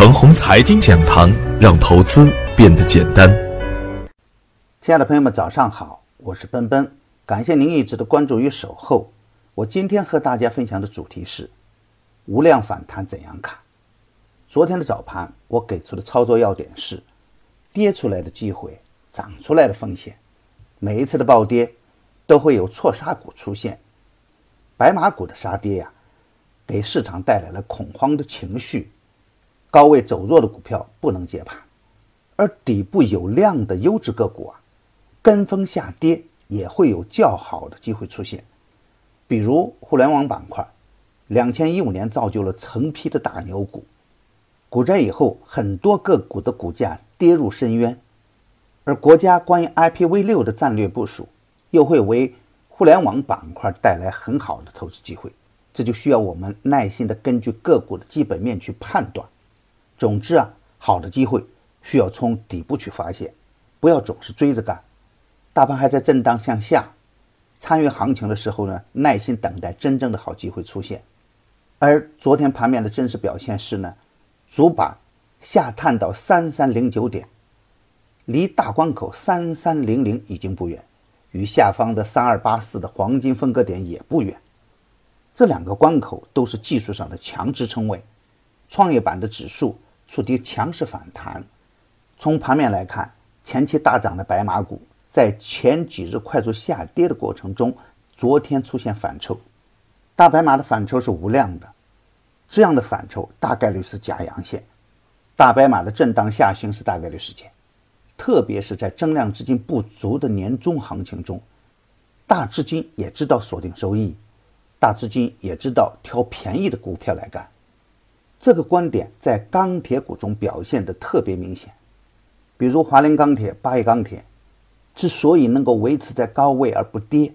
程红财经讲堂，让投资变得简单。亲爱的朋友们，早上好，我是奔奔，感谢您一直的关注与守候。我今天和大家分享的主题是无量反弹怎样看？昨天的早盘，我给出的操作要点是：跌出来的机会，涨出来的风险。每一次的暴跌，都会有错杀股出现。白马股的杀跌呀，给市场带来了恐慌的情绪。高位走弱的股票不能接盘，而底部有量的优质个股啊，跟风下跌也会有较好的机会出现。比如互联网板块，两千一五年造就了成批的大牛股，股灾以后，很多个股的股价跌入深渊。而国家关于 IPv 六的战略部署，又会为互联网板块带来很好的投资机会。这就需要我们耐心的根据个股的基本面去判断。总之啊，好的机会需要从底部去发现，不要总是追着干。大盘还在震荡向下，参与行情的时候呢，耐心等待真正的好机会出现。而昨天盘面的真实表现是呢，主板下探到三三零九点，离大关口三三零零已经不远，与下方的三二八四的黄金分割点也不远，这两个关口都是技术上的强支撑位，创业板的指数。触底强势反弹。从盘面来看，前期大涨的白马股在前几日快速下跌的过程中，昨天出现反抽。大白马的反抽是无量的，这样的反抽大概率是假阳线。大白马的震荡下行是大概率事件，特别是在增量资金不足的年终行情中，大资金也知道锁定收益，大资金也知道挑便宜的股票来干。这个观点在钢铁股中表现的特别明显，比如华菱钢铁、八一钢铁，之所以能够维持在高位而不跌，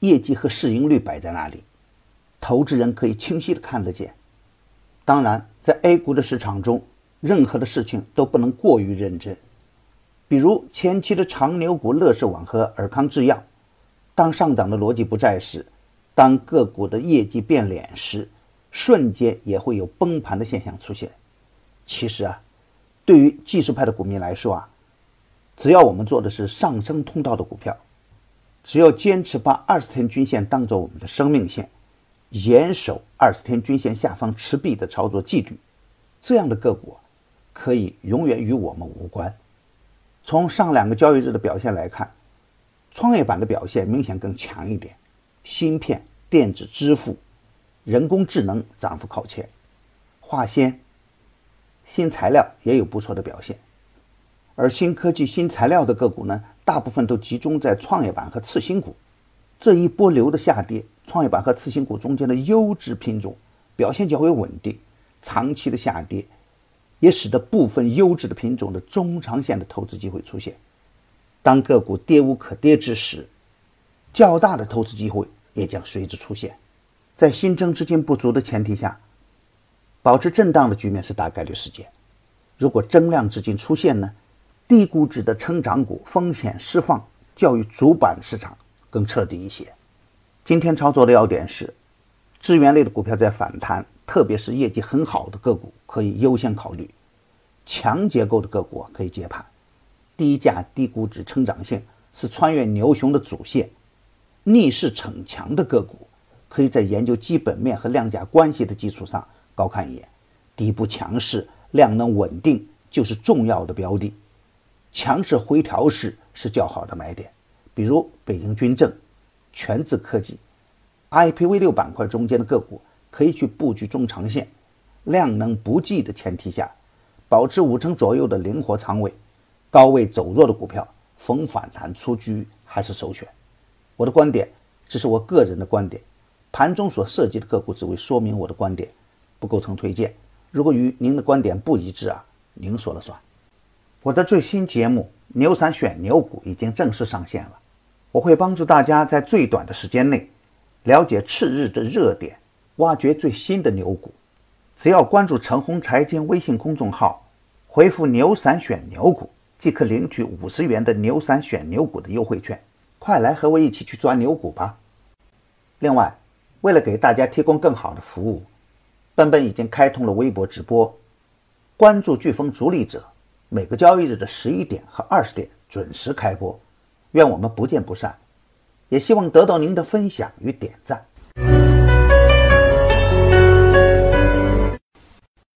业绩和市盈率摆在那里，投资人可以清晰的看得见。当然，在 A 股的市场中，任何的事情都不能过于认真，比如前期的长牛股乐视网和尔康制药，当上涨的逻辑不在时，当个股的业绩变脸时。瞬间也会有崩盘的现象出现。其实啊，对于技术派的股民来说啊，只要我们做的是上升通道的股票，只要坚持把二十天均线当做我们的生命线，严守二十天均线下方持币的操作纪律，这样的个股可以永远与我们无关。从上两个交易日的表现来看，创业板的表现明显更强一点，芯片、电子支付。人工智能涨幅靠前，化纤、新材料也有不错的表现，而新科技、新材料的个股呢，大部分都集中在创业板和次新股。这一波流的下跌，创业板和次新股中间的优质品种表现较为稳定，长期的下跌也使得部分优质的品种的中长线的投资机会出现。当个股跌无可跌之时，较大的投资机会也将随之出现。在新增资金不足的前提下，保持震荡的局面是大概率事件。如果增量资金出现呢，低估值的成长股风险释放较于主板市场更彻底一些。今天操作的要点是，资源类的股票在反弹，特别是业绩很好的个股可以优先考虑；强结构的个股可以接盘。低价低估值成长性是穿越牛熊的主线，逆势逞强的个股。可以在研究基本面和量价关系的基础上高看一眼，底部强势、量能稳定就是重要的标的，强势回调时是较好的买点。比如北京军政、全智科技、IPv 六板块中间的个股，可以去布局中长线，量能不济的前提下，保持五成左右的灵活仓位，高位走弱的股票逢反弹出局还是首选。我的观点只是我个人的观点。盘中所涉及的个股只为说明我的观点，不构成推荐。如果与您的观点不一致啊，您说了算。我的最新节目《牛散选牛股》已经正式上线了，我会帮助大家在最短的时间内了解次日的热点，挖掘最新的牛股。只要关注陈红财经微信公众号，回复“牛散选牛股”，即可领取五十元的“牛散选牛股”的优惠券。快来和我一起去抓牛股吧！另外。为了给大家提供更好的服务，奔奔已经开通了微博直播。关注飓风逐利者，每个交易日的十一点和二十点准时开播。愿我们不见不散，也希望得到您的分享与点赞。